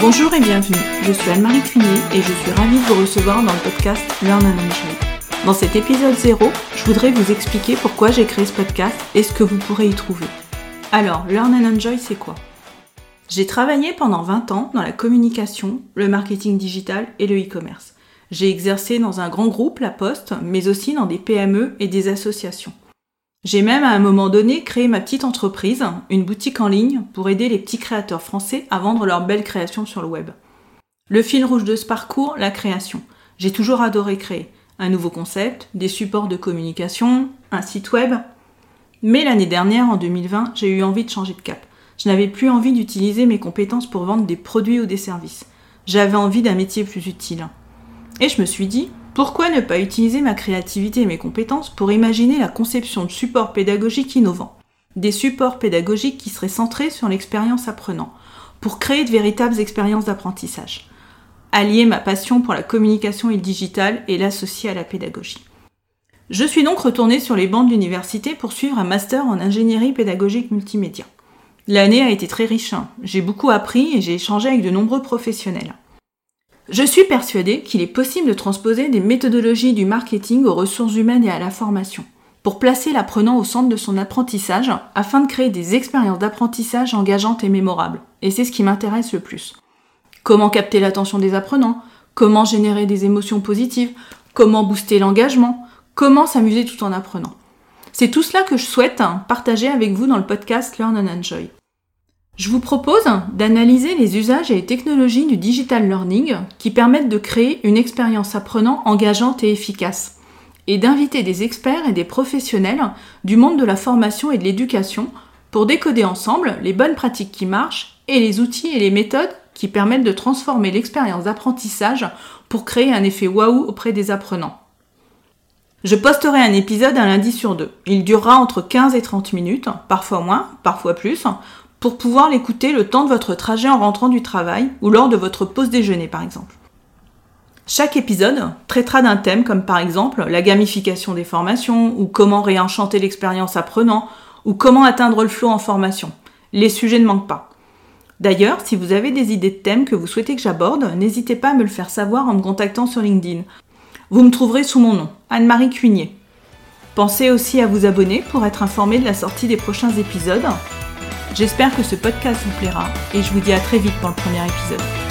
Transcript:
Bonjour et bienvenue, je suis Anne-Marie Cunier et je suis ravie de vous recevoir dans le podcast Learn and Enjoy. Dans cet épisode 0, je voudrais vous expliquer pourquoi j'ai créé ce podcast et ce que vous pourrez y trouver. Alors, Learn and Enjoy, c'est quoi? J'ai travaillé pendant 20 ans dans la communication, le marketing digital et le e-commerce. J'ai exercé dans un grand groupe, La Poste, mais aussi dans des PME et des associations. J'ai même à un moment donné créé ma petite entreprise, une boutique en ligne, pour aider les petits créateurs français à vendre leurs belles créations sur le web. Le fil rouge de ce parcours, la création. J'ai toujours adoré créer. Un nouveau concept, des supports de communication, un site web. Mais l'année dernière, en 2020, j'ai eu envie de changer de cap. Je n'avais plus envie d'utiliser mes compétences pour vendre des produits ou des services. J'avais envie d'un métier plus utile. Et je me suis dit, pourquoi ne pas utiliser ma créativité et mes compétences pour imaginer la conception de supports pédagogiques innovants? Des supports pédagogiques qui seraient centrés sur l'expérience apprenant, pour créer de véritables expériences d'apprentissage. Allier ma passion pour la communication et le digital et l'associer à la pédagogie. Je suis donc retournée sur les bancs de l'université pour suivre un master en ingénierie pédagogique multimédia. L'année a été très riche, hein. j'ai beaucoup appris et j'ai échangé avec de nombreux professionnels. Je suis persuadée qu'il est possible de transposer des méthodologies du marketing aux ressources humaines et à la formation, pour placer l'apprenant au centre de son apprentissage afin de créer des expériences d'apprentissage engageantes et mémorables. Et c'est ce qui m'intéresse le plus. Comment capter l'attention des apprenants? Comment générer des émotions positives? Comment booster l'engagement? Comment s'amuser tout en apprenant? C'est tout cela que je souhaite partager avec vous dans le podcast Learn and Enjoy. Je vous propose d'analyser les usages et les technologies du digital learning qui permettent de créer une expérience apprenant engageante et efficace, et d'inviter des experts et des professionnels du monde de la formation et de l'éducation pour décoder ensemble les bonnes pratiques qui marchent et les outils et les méthodes qui permettent de transformer l'expérience d'apprentissage pour créer un effet waouh auprès des apprenants. Je posterai un épisode un lundi sur deux. Il durera entre 15 et 30 minutes, parfois moins, parfois plus, pour pouvoir l'écouter le temps de votre trajet en rentrant du travail ou lors de votre pause déjeuner par exemple. Chaque épisode traitera d'un thème comme par exemple la gamification des formations ou comment réenchanter l'expérience apprenant ou comment atteindre le flow en formation. Les sujets ne manquent pas. D'ailleurs, si vous avez des idées de thèmes que vous souhaitez que j'aborde, n'hésitez pas à me le faire savoir en me contactant sur LinkedIn. Vous me trouverez sous mon nom, Anne-Marie Cuignet. Pensez aussi à vous abonner pour être informé de la sortie des prochains épisodes J'espère que ce podcast vous plaira et je vous dis à très vite dans le premier épisode.